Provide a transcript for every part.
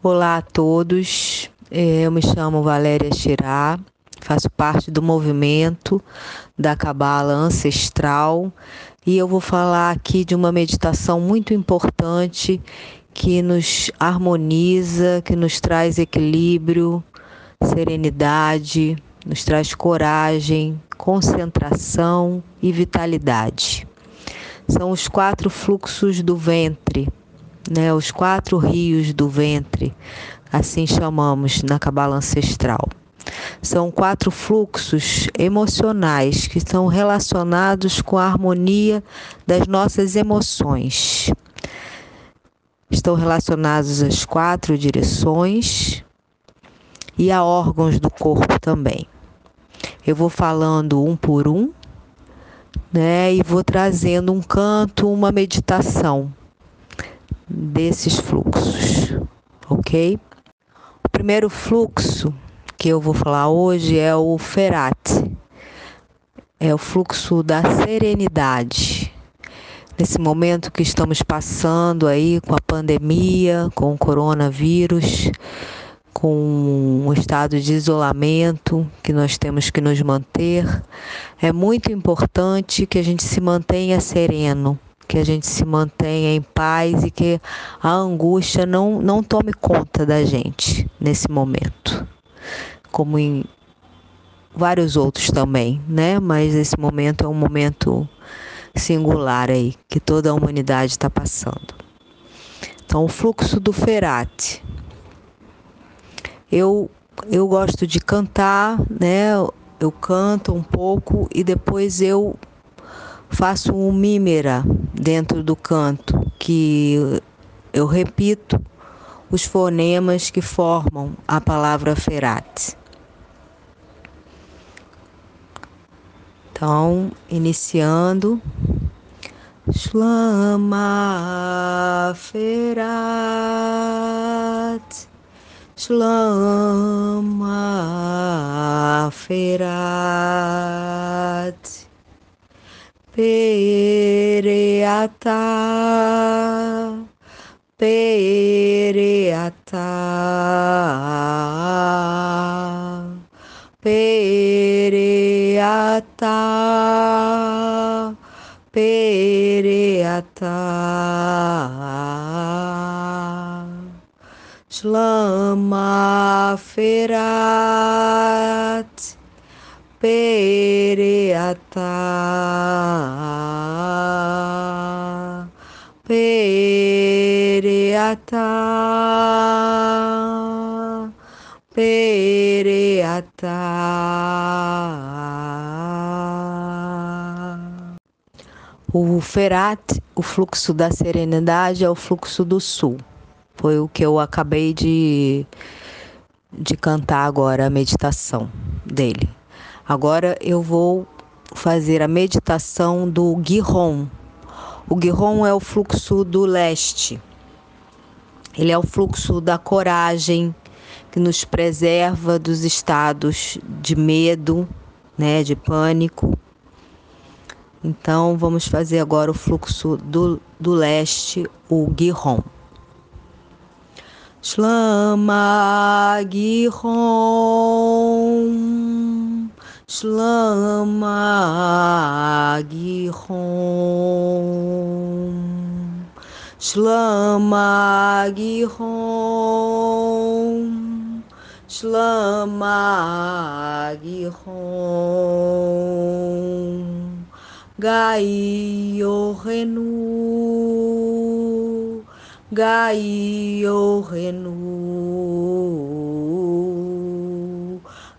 Olá a todos, é, eu me chamo Valéria Chirá, faço parte do movimento da Cabala Ancestral e eu vou falar aqui de uma meditação muito importante que nos harmoniza, que nos traz equilíbrio, serenidade, nos traz coragem, concentração e vitalidade. São os quatro fluxos do ventre, né? Os quatro rios do ventre, assim chamamos na cabala ancestral. São quatro fluxos emocionais que estão relacionados com a harmonia das nossas emoções. Estão relacionados às quatro direções e a órgãos do corpo também. Eu vou falando um por um, né? E vou trazendo um canto, uma meditação desses fluxos, ok? O primeiro fluxo que eu vou falar hoje é o Ferat, é o fluxo da serenidade. Nesse momento que estamos passando aí com a pandemia, com o coronavírus, com o estado de isolamento que nós temos que nos manter, é muito importante que a gente se mantenha sereno, que a gente se mantenha em paz e que a angústia não, não tome conta da gente nesse momento, como em vários outros também, né? Mas esse momento é um momento singular aí que toda a humanidade está passando. Então, o fluxo do Ferati. Eu eu gosto de cantar, né? Eu canto um pouco e depois eu faço um mímera dentro do canto, que eu repito os fonemas que formam a palavra ferat. Então, iniciando. Shlama ferat, Shlama ferat. Pereata, Pereata, Pereata, Pereata, Shlama Ferat. Pereata Pereata Pereata O Ferat, o fluxo da serenidade é o fluxo do sul. Foi o que eu acabei de, de cantar agora, a meditação dele. Agora eu vou fazer a meditação do Gihon. O Gihon é o fluxo do leste. Ele é o fluxo da coragem que nos preserva dos estados de medo, né, de pânico. Então vamos fazer agora o fluxo do, do leste, o Gihon. Shlama Gihon. Shlama Gihom Shlama Gihom Gaio Renu, Gaio Renu,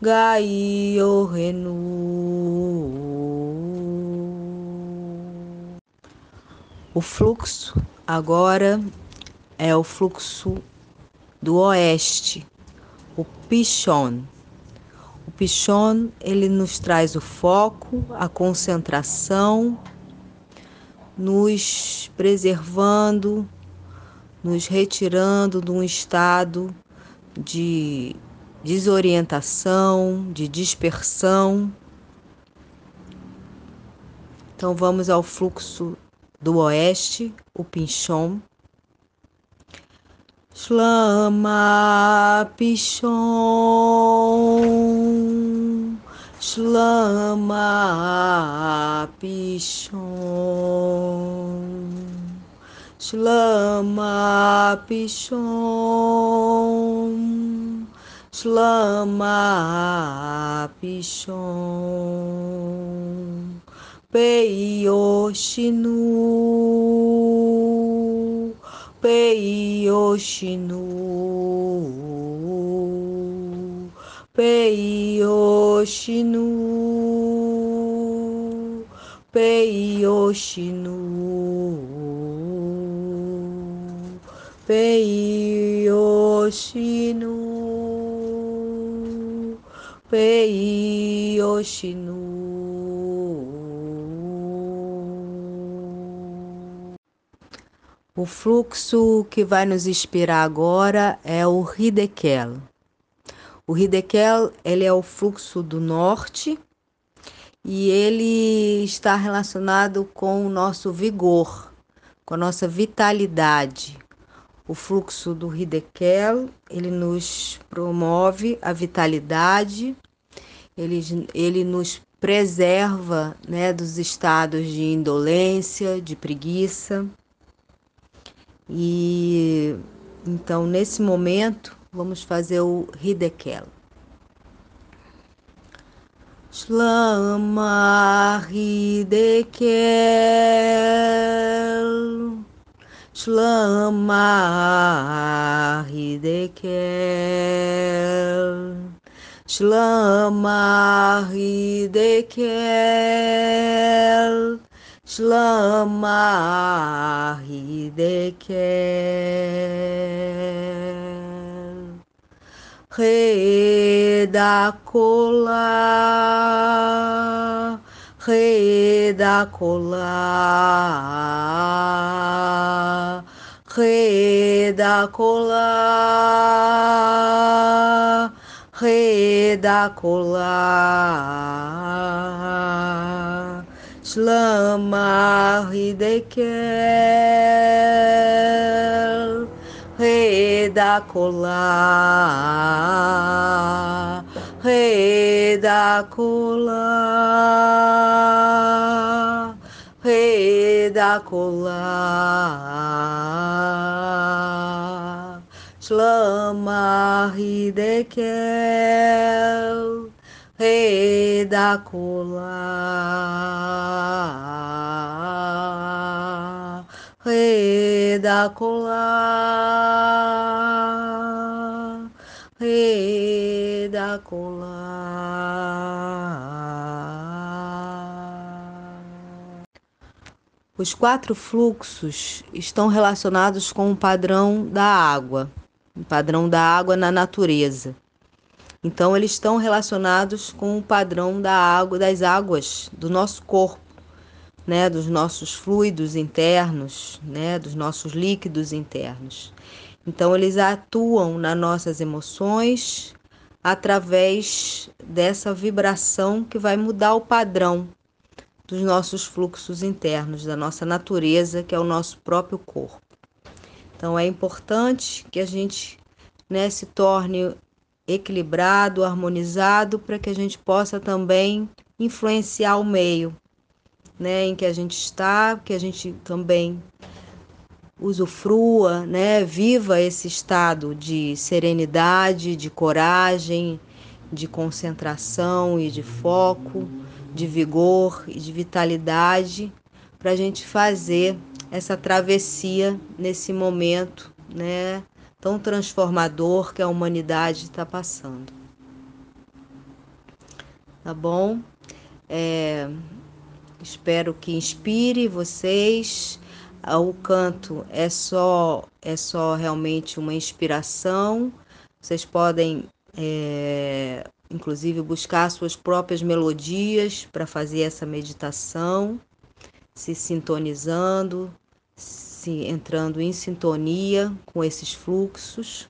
Renu, Gaio Renu. O fluxo agora é o fluxo do oeste, o Pichon, Pichon, ele nos traz o foco, a concentração, nos preservando, nos retirando de um estado de desorientação, de dispersão. Então vamos ao fluxo do oeste, o Pinchon. Shlama Pichon, Shlama Pichon, Shlama Pichon, Shlama Pichon, Peioshinu. Peioshinu, Peioshinu, Peioshinu, Peioshinu, Peioshinu. O fluxo que vai nos inspirar agora é o Hidekel. O Hidekel ele é o fluxo do norte e ele está relacionado com o nosso vigor, com a nossa vitalidade. O fluxo do Hidekel ele nos promove a vitalidade, ele, ele nos preserva né, dos estados de indolência, de preguiça. E então nesse momento vamos fazer o Hidekel. Shlama Hidekel Shlama Hidekel Shlama Hidekel Shlama Hidekel Redacola Redacola Redacola Redacola Shlama Hidekel Redacola Redacola Redacola Shlama Hidekel Redacola Redacola Redacola Os quatro fluxos estão relacionados com o padrão da água, o padrão da água na natureza. Então, eles estão relacionados com o padrão da água, das águas do nosso corpo, né, dos nossos fluidos internos, né, dos nossos líquidos internos. Então, eles atuam nas nossas emoções através dessa vibração que vai mudar o padrão dos nossos fluxos internos, da nossa natureza, que é o nosso próprio corpo. Então, é importante que a gente né, se torne equilibrado, harmonizado, para que a gente possa também influenciar o meio né, em que a gente está, que a gente também usufrua, né, viva esse estado de serenidade, de coragem, de concentração e de foco, de vigor e de vitalidade, para a gente fazer essa travessia nesse momento, né, tão transformador que a humanidade está passando. Tá bom? É, espero que inspire vocês. O canto é só é só realmente uma inspiração. Vocês podem é, inclusive buscar suas próprias melodias para fazer essa meditação, se sintonizando, se entrando em sintonia com esses fluxos,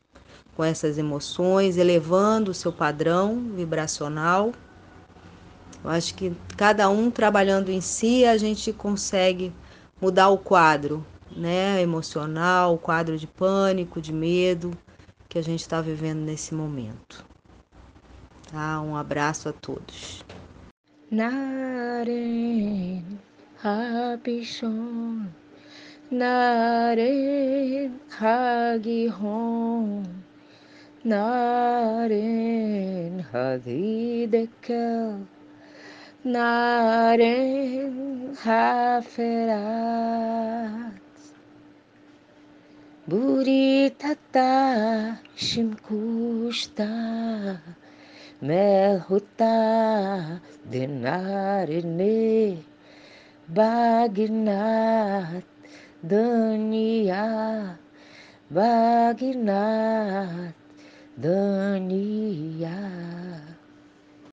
com essas emoções, elevando o seu padrão vibracional. Eu acho que cada um trabalhando em si, a gente consegue mudar o quadro, né, emocional, o quadro de pânico, de medo que a gente está vivendo nesse momento. Tá? Um abraço a todos. Naren Habishon Naren Hagihon Naren Hadidekel Naren Haferat Buritata Shimkushta Melhuta Denarine Baginat Dania Dania